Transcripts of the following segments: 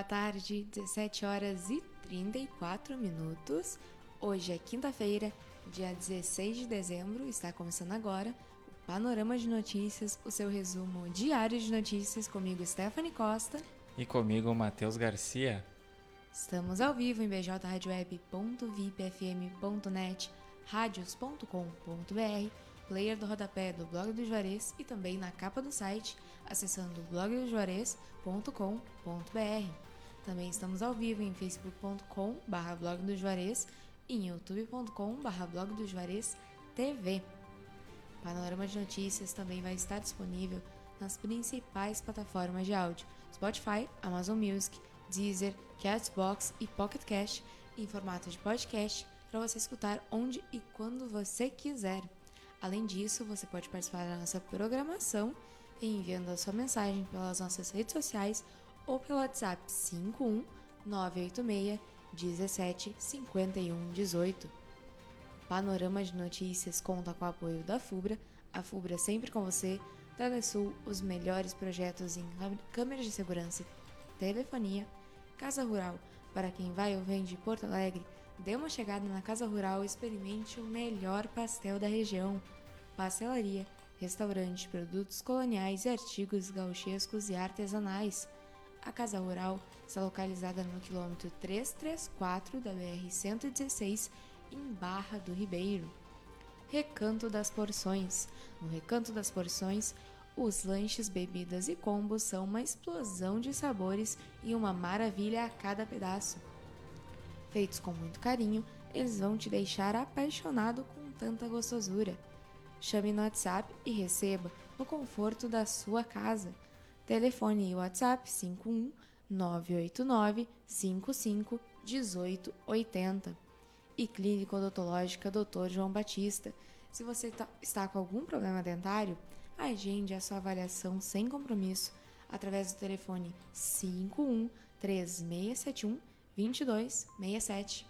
Boa tarde, 17 horas e 34 minutos. Hoje é quinta-feira, dia 16 de dezembro, está começando agora o Panorama de Notícias, o seu resumo diário de notícias comigo, Stephanie Costa. E comigo, Matheus Garcia. Estamos ao vivo em bjradioweb.vipfm.net, radios.com.br, player do rodapé do Blog do Juarez e também na capa do site, acessando blogdojuarez.com.br. Também estamos ao vivo em facebook.com barra blog do Juarez e em youtube.com barra blog do Juarez TV. Panorama de Notícias também vai estar disponível nas principais plataformas de áudio Spotify, Amazon Music, Deezer, Castbox e Pocket Cast em formato de podcast para você escutar onde e quando você quiser. Além disso, você pode participar da nossa programação enviando a sua mensagem pelas nossas redes sociais ou pelo WhatsApp 51 986 17 51 18. Panorama de Notícias conta com o apoio da FUBRA, a FUBRA sempre com você, Telesul, os melhores projetos em câmeras de segurança, telefonia, Casa Rural, para quem vai ou vem de Porto Alegre, dê uma chegada na Casa Rural e experimente o melhor pastel da região, pastelaria, restaurante, produtos coloniais e artigos gauchescos e artesanais. A Casa Rural está localizada no quilômetro 334 da BR-116, em Barra do Ribeiro. Recanto das Porções. No Recanto das Porções, os lanches, bebidas e combos são uma explosão de sabores e uma maravilha a cada pedaço. Feitos com muito carinho, eles vão te deixar apaixonado com tanta gostosura. Chame no WhatsApp e receba no conforto da sua casa. Telefone e WhatsApp 51 989 55 1880. E Clínica Odontológica Dr. João Batista. Se você tá, está com algum problema dentário, agende a sua avaliação sem compromisso através do telefone 51 3671 2267.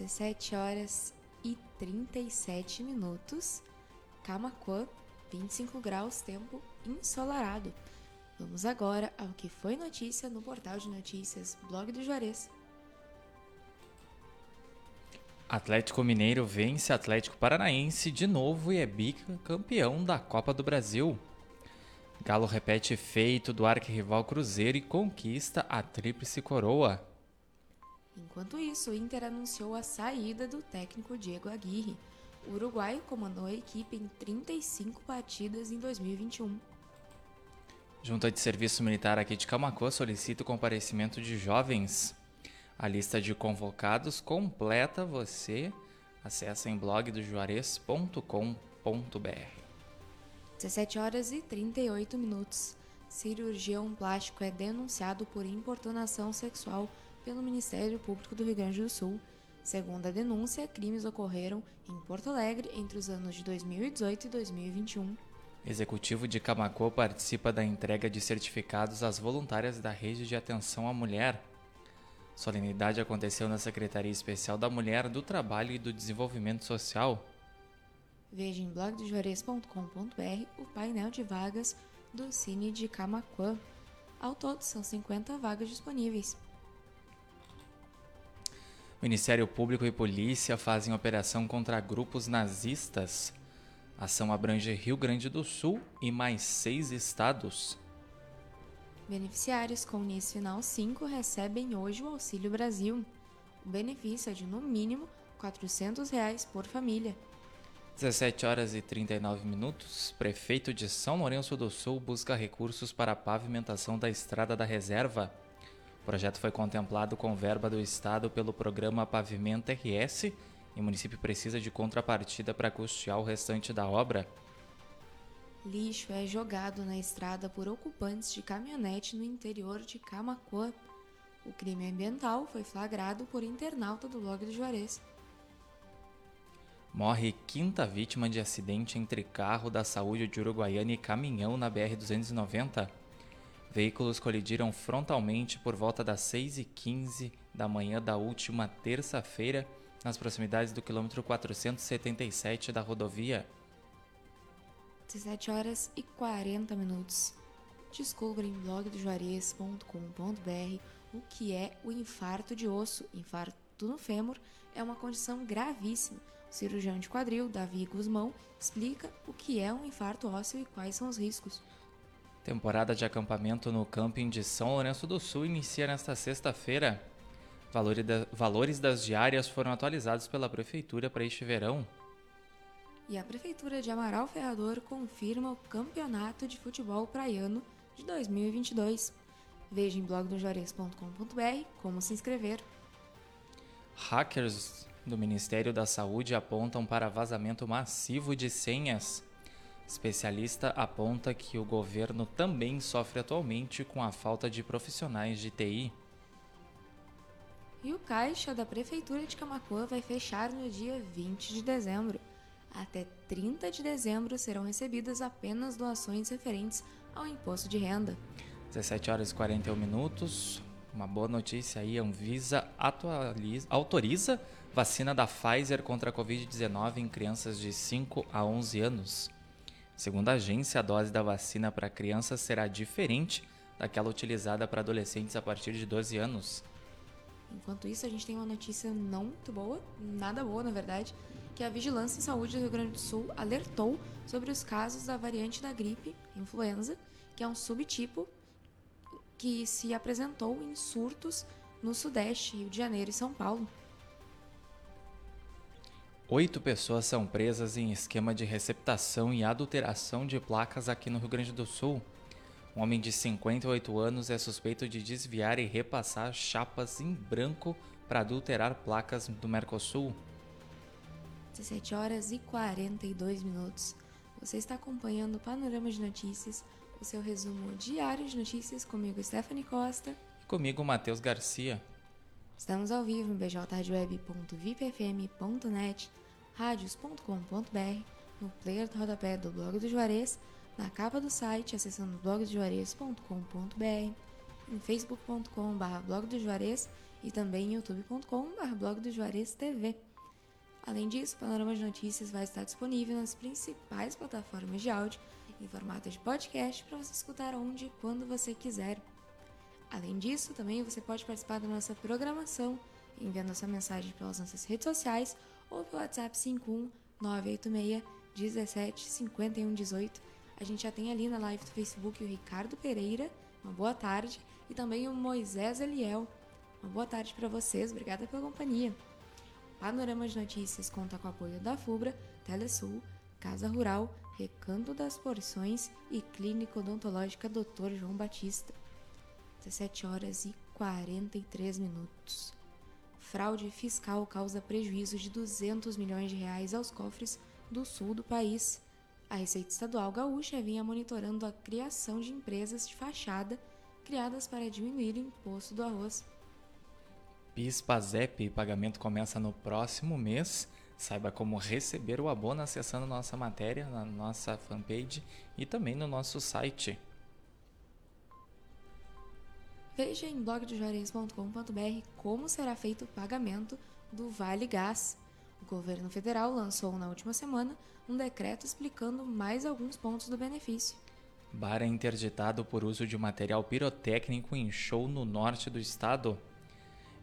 17 horas e 37 minutos. Camacuã, 25 graus, tempo ensolarado. Vamos agora ao que foi notícia no portal de notícias Blog do Juarez. Atlético Mineiro vence Atlético Paranaense de novo e é bicampeão da Copa do Brasil. Galo repete feito do arquirrival Cruzeiro e conquista a tríplice coroa. Enquanto isso, o Inter anunciou a saída do técnico Diego Aguirre. O uruguaio comandou a equipe em 35 partidas em 2021. Junta de Serviço Militar aqui de Camacuã solicita o comparecimento de jovens. A lista de convocados completa você acessa em blogdojuarez.com.br. 17 horas e 38 minutos. Cirurgião plástico é denunciado por importunação sexual pelo Ministério Público do Rio Grande do Sul. Segundo a denúncia, crimes ocorreram em Porto Alegre entre os anos de 2018 e 2021. Executivo de Camacô participa da entrega de certificados às voluntárias da Rede de Atenção à Mulher. Solenidade aconteceu na Secretaria Especial da Mulher, do Trabalho e do Desenvolvimento Social. Veja em blogdojuarez.com.br o painel de vagas do Cine de Camacuã. Ao todo, são 50 vagas disponíveis. Ministério Público e Polícia fazem operação contra grupos nazistas. A ação abrange Rio Grande do Sul e mais seis estados. Beneficiários com NIS Final 5 recebem hoje o Auxílio Brasil. O benefício é de, no mínimo, 400 reais por família. 17 horas e 39 minutos. Prefeito de São Lourenço do Sul busca recursos para a pavimentação da Estrada da Reserva. O projeto foi contemplado com verba do Estado pelo programa Pavimenta RS e o município precisa de contrapartida para custear o restante da obra. Lixo é jogado na estrada por ocupantes de caminhonete no interior de Camacuã. O crime ambiental foi flagrado por internauta do blog do Juarez. Morre quinta vítima de acidente entre carro da saúde de Uruguaiana e caminhão na BR-290. Veículos colidiram frontalmente por volta das 6h15 da manhã da última terça-feira, nas proximidades do quilômetro 477 da rodovia. 17 horas e 40 minutos. Descubra em blogdojuarez.com.br o que é o infarto de osso. Infarto no fêmur é uma condição gravíssima. O cirurgião de quadril, Davi Guzmão, explica o que é um infarto ósseo e quais são os riscos. Temporada de acampamento no camping de São Lourenço do Sul inicia nesta sexta-feira. Valores das diárias foram atualizados pela Prefeitura para este verão. E a Prefeitura de Amaral Ferrador confirma o Campeonato de Futebol Praiano de 2022. Veja em blogdojuarez.com.br como se inscrever. Hackers do Ministério da Saúde apontam para vazamento massivo de senhas. Especialista aponta que o governo também sofre atualmente com a falta de profissionais de TI. E o caixa da Prefeitura de Camacuã vai fechar no dia 20 de dezembro. Até 30 de dezembro serão recebidas apenas doações referentes ao imposto de renda. 17 horas e 41 minutos. Uma boa notícia aí, a Anvisa atualiza, autoriza vacina da Pfizer contra a Covid-19 em crianças de 5 a 11 anos. Segundo a agência, a dose da vacina para crianças será diferente daquela utilizada para adolescentes a partir de 12 anos. Enquanto isso, a gente tem uma notícia não muito boa, nada boa na verdade, que a Vigilância em Saúde do Rio Grande do Sul alertou sobre os casos da variante da gripe, influenza, que é um subtipo que se apresentou em surtos no Sudeste, Rio de Janeiro e São Paulo. Oito pessoas são presas em esquema de receptação e adulteração de placas aqui no Rio Grande do Sul. Um homem de 58 anos é suspeito de desviar e repassar chapas em branco para adulterar placas do Mercosul. 17 horas e 42 minutos. Você está acompanhando o Panorama de Notícias, o seu resumo diário de notícias comigo, Stephanie Costa. E comigo, Matheus Garcia. Estamos ao vivo em bjradioweb.vipfm.net, radios.com.br, no player do rodapé do blog do Juarez, na capa do site acessando blogdojuarez.com.br, em facebook.com.br blog do e também em youtube.com.br blog do TV. Além disso, o Panorama de Notícias vai estar disponível nas principais plataformas de áudio em formato de podcast para você escutar onde e quando você quiser. Além disso, também você pode participar da nossa programação enviando sua mensagem pelas nossas redes sociais ou pelo WhatsApp 51 986 17 51 18. A gente já tem ali na live do Facebook o Ricardo Pereira, uma boa tarde, e também o Moisés Eliel. Uma boa tarde para vocês, obrigada pela companhia. Panorama de Notícias conta com o apoio da FUBRA, Telesul, Casa Rural, Recanto das Porções e Clínica Odontológica Dr. João Batista. 17 horas e 43 minutos. Fraude fiscal causa prejuízo de 200 milhões de reais aos cofres do sul do país. A Receita Estadual Gaúcha vinha monitorando a criação de empresas de fachada criadas para diminuir o imposto do arroz. PIS-PASEP, pagamento começa no próximo mês. Saiba como receber o abono acessando nossa matéria na nossa fanpage e também no nosso site. Veja em blogdojuarez.com.br como será feito o pagamento do Vale Gás. O governo federal lançou na última semana um decreto explicando mais alguns pontos do benefício. Bar é interditado por uso de material pirotécnico em show no norte do estado.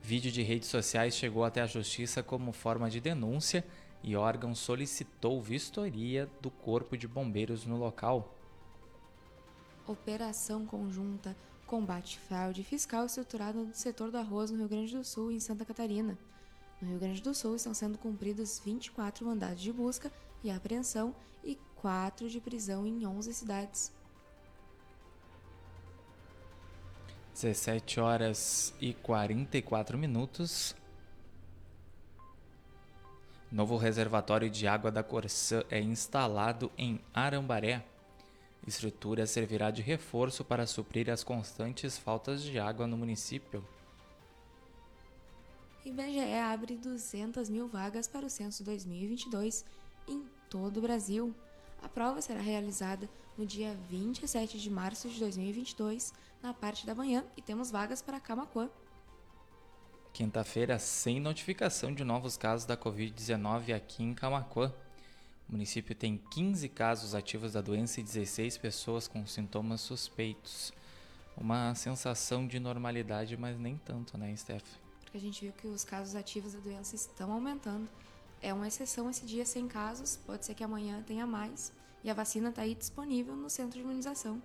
Vídeo de redes sociais chegou até a justiça como forma de denúncia e órgão solicitou vistoria do Corpo de Bombeiros no local. Operação conjunta combate fraude fiscal estruturada no setor do arroz no Rio Grande do Sul e em Santa Catarina. No Rio Grande do Sul estão sendo cumpridos 24 mandados de busca e apreensão e 4 de prisão em 11 cidades. 17 horas e 44 minutos. Novo reservatório de água da Corsã é instalado em Arambaré. Estrutura servirá de reforço para suprir as constantes faltas de água no município. IBGE abre 200 mil vagas para o censo 2022 em todo o Brasil. A prova será realizada no dia 27 de março de 2022, na parte da manhã, e temos vagas para Camacuã. Quinta-feira, sem notificação de novos casos da Covid-19 aqui em Camacuã. O município tem 15 casos ativos da doença e 16 pessoas com sintomas suspeitos. Uma sensação de normalidade, mas nem tanto, né, Steph? Porque a gente viu que os casos ativos da doença estão aumentando. É uma exceção esse dia sem casos, pode ser que amanhã tenha mais. E a vacina está aí disponível no centro de imunização.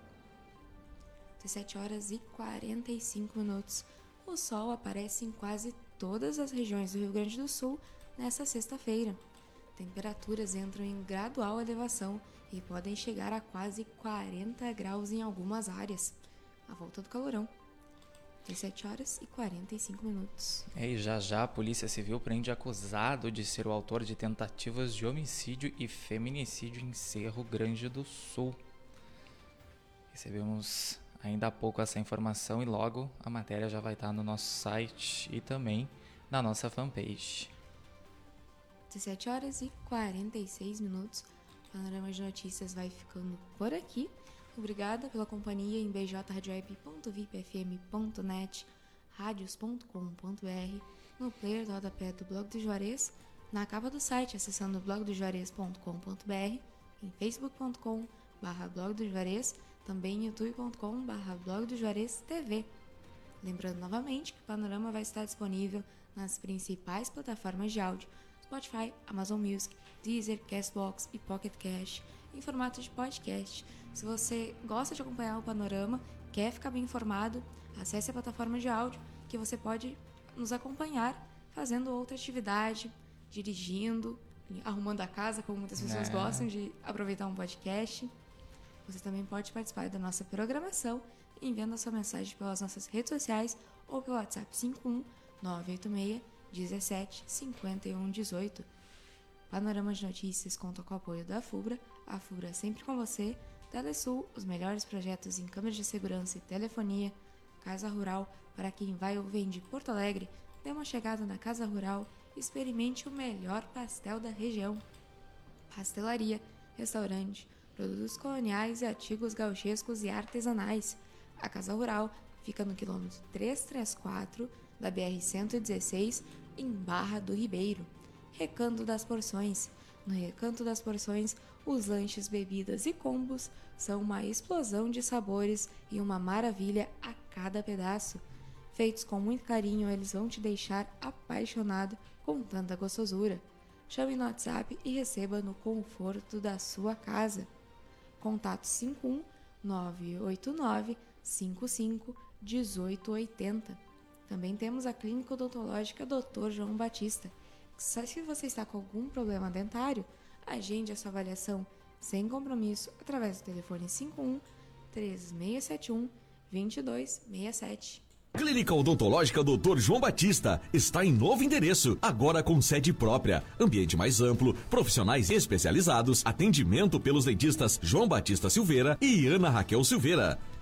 17 horas e 45 minutos. O sol aparece em quase todas as regiões do Rio Grande do Sul nesta sexta-feira. Temperaturas entram em gradual elevação e podem chegar a quase 40 graus em algumas áreas. A volta do calorão. 17 horas e 45 minutos. É, e já já a Polícia Civil prende acusado de ser o autor de tentativas de homicídio e feminicídio em Cerro Grande do Sul. Recebemos ainda há pouco essa informação e logo a matéria já vai estar no nosso site e também na nossa fanpage. 17 horas e 46 minutos. O Panorama de Notícias vai ficando por aqui. Obrigada pela companhia em bjradioweb.vipfm.net, radios.com.br, no player do rodapé do Blog do Juarez, na capa do site acessando blogdojuarez.com.br, em facebook.com barra blog do Juarez, também youtube.com barra blog do Juarez TV. Lembrando novamente que o Panorama vai estar disponível nas principais plataformas de áudio, Spotify, Amazon Music, Deezer, Castbox e Pocket Cash, em formato de podcast. Se você gosta de acompanhar o panorama, quer ficar bem informado, acesse a plataforma de áudio que você pode nos acompanhar fazendo outra atividade, dirigindo, arrumando a casa, como muitas pessoas é. gostam de aproveitar um podcast. Você também pode participar da nossa programação enviando a sua mensagem pelas nossas redes sociais ou pelo WhatsApp 51 986 17 51 18. Panorama de Notícias conta com o apoio da FUBRA, a FUBRA é sempre com você, Telesul, os melhores projetos em câmeras de segurança e telefonia, Casa Rural, para quem vai ou vem de Porto Alegre, dê uma chegada na Casa Rural experimente o melhor pastel da região. Pastelaria, restaurante, produtos coloniais e artigos gauchescos e artesanais. A Casa Rural fica no quilômetro 334 da BR-116, em Barra do Ribeiro. Recanto das Porções. No Recanto das Porções, os lanches, bebidas e combos são uma explosão de sabores e uma maravilha a cada pedaço. Feitos com muito carinho, eles vão te deixar apaixonado com tanta gostosura. Chame no WhatsApp e receba no conforto da sua casa. Contato 51 989 55 1880. Também temos a Clínica Odontológica Dr. João Batista se você está com algum problema dentário, agende a sua avaliação sem compromisso através do telefone 51 3671 2267. Clínica Odontológica Dr. João Batista está em novo endereço, agora com sede própria, ambiente mais amplo, profissionais especializados, atendimento pelos dentistas João Batista Silveira e Ana Raquel Silveira.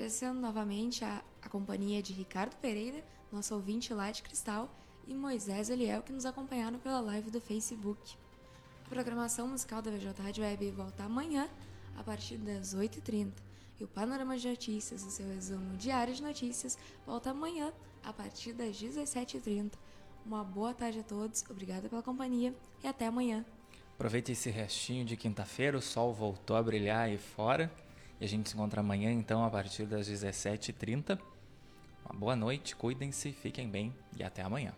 Agradecendo novamente a, a companhia de Ricardo Pereira, nosso ouvinte lá de Cristal, e Moisés Eliel, que nos acompanharam pela live do Facebook. A programação musical da VJ Rádio Web volta amanhã, a partir das 8h30. E o Panorama de Notícias, o seu resumo diário de notícias, volta amanhã, a partir das 17h30. Uma boa tarde a todos, obrigada pela companhia e até amanhã. Aproveite esse restinho de quinta-feira, o sol voltou a brilhar aí fora. E a gente se encontra amanhã, então, a partir das 17h30. Uma boa noite, cuidem-se, fiquem bem e até amanhã.